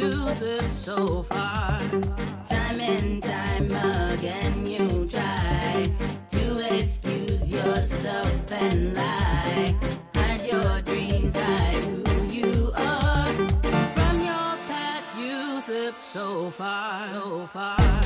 slip so far. Time and time again you try to excuse yourself and lie. Hide your dreams, hide who you are. From your path you slip so far, so far,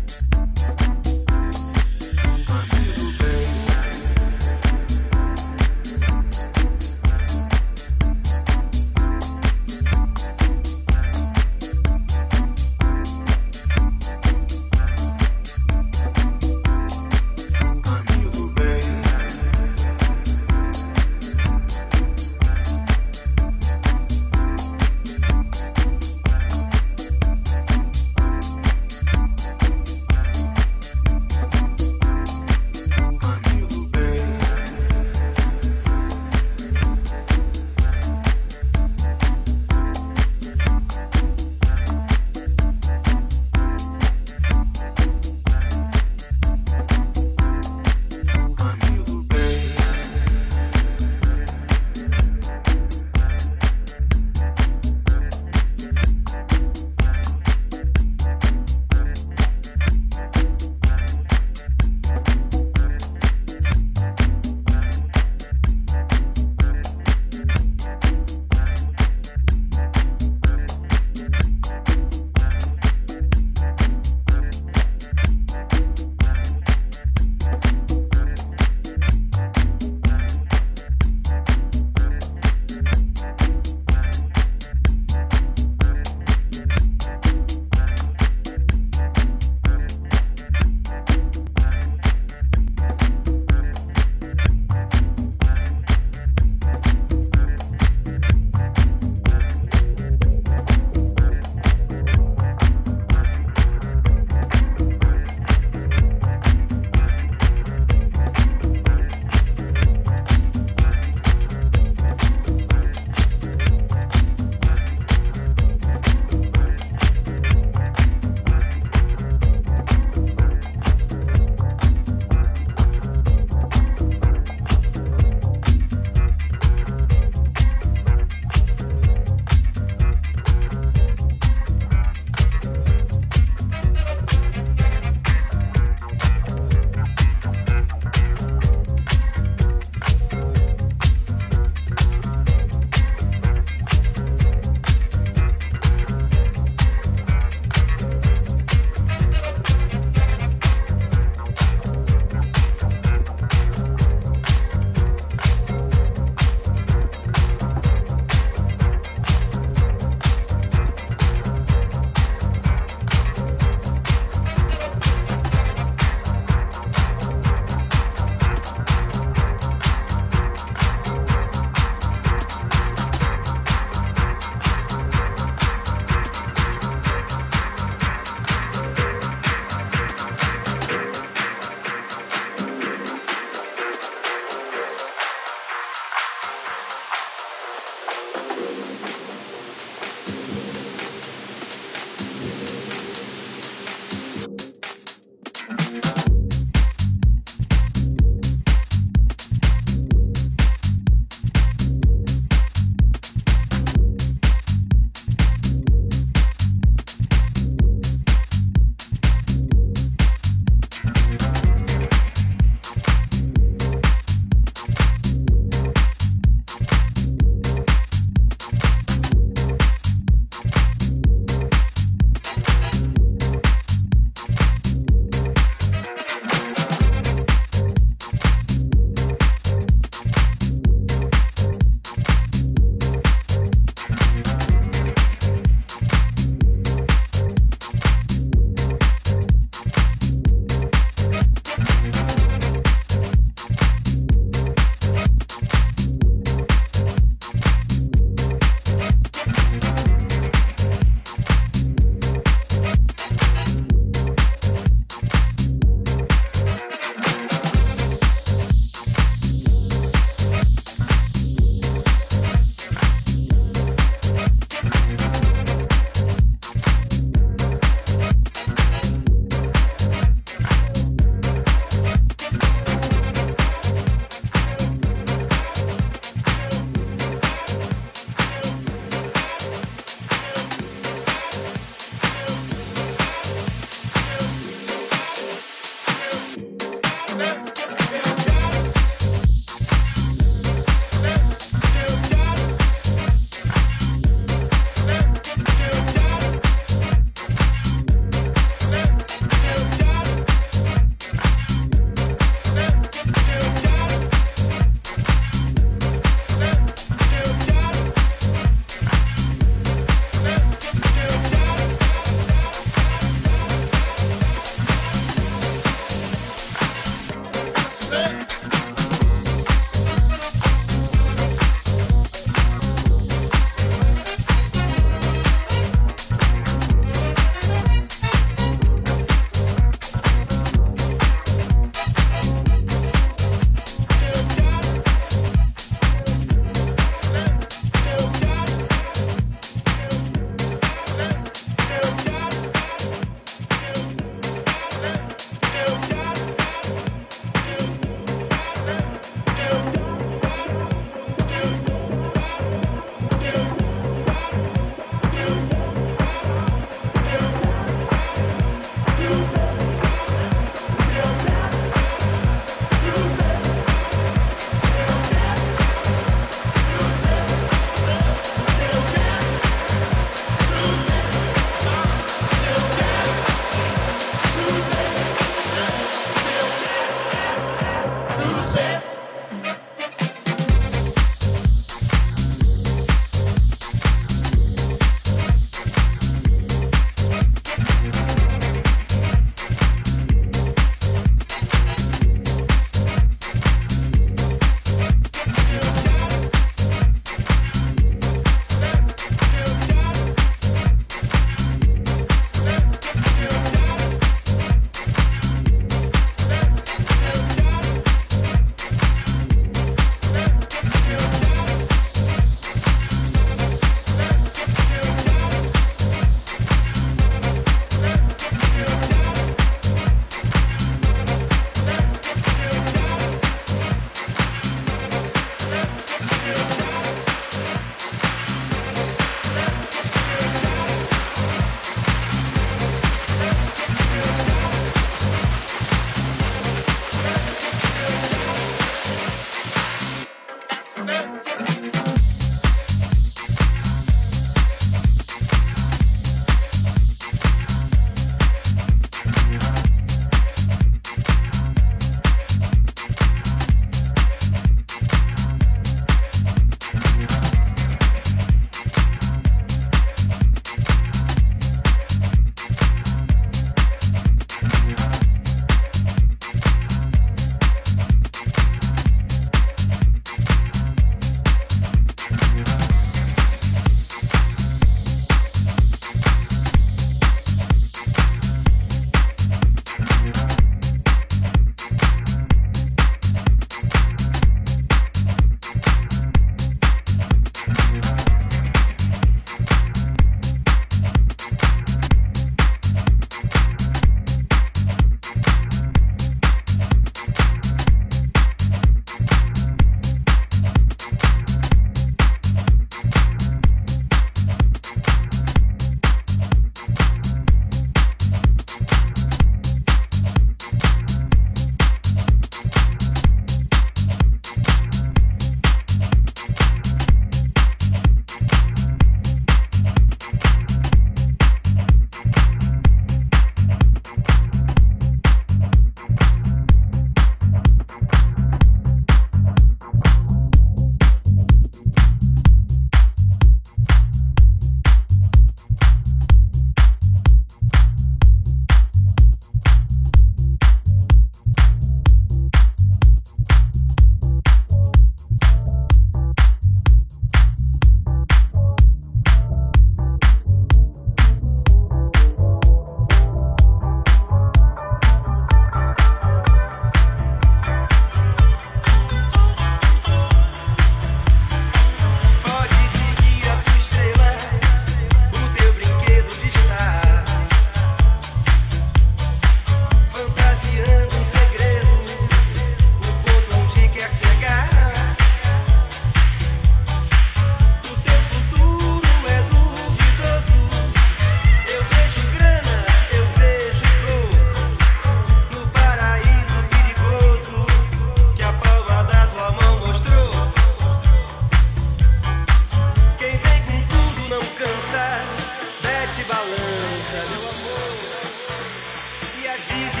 easy.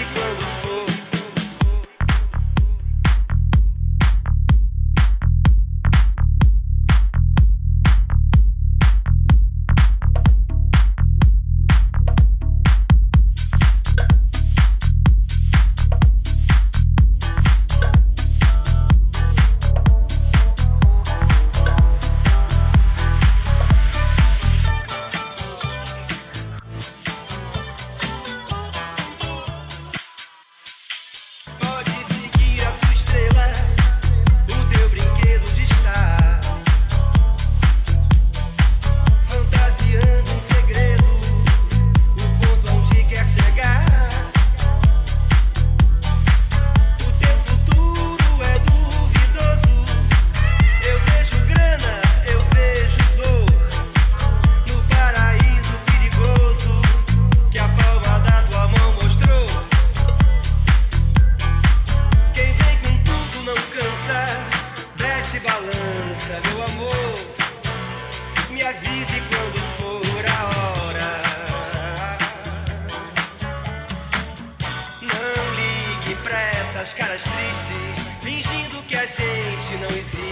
caras tristes, fingindo que a gente não existe.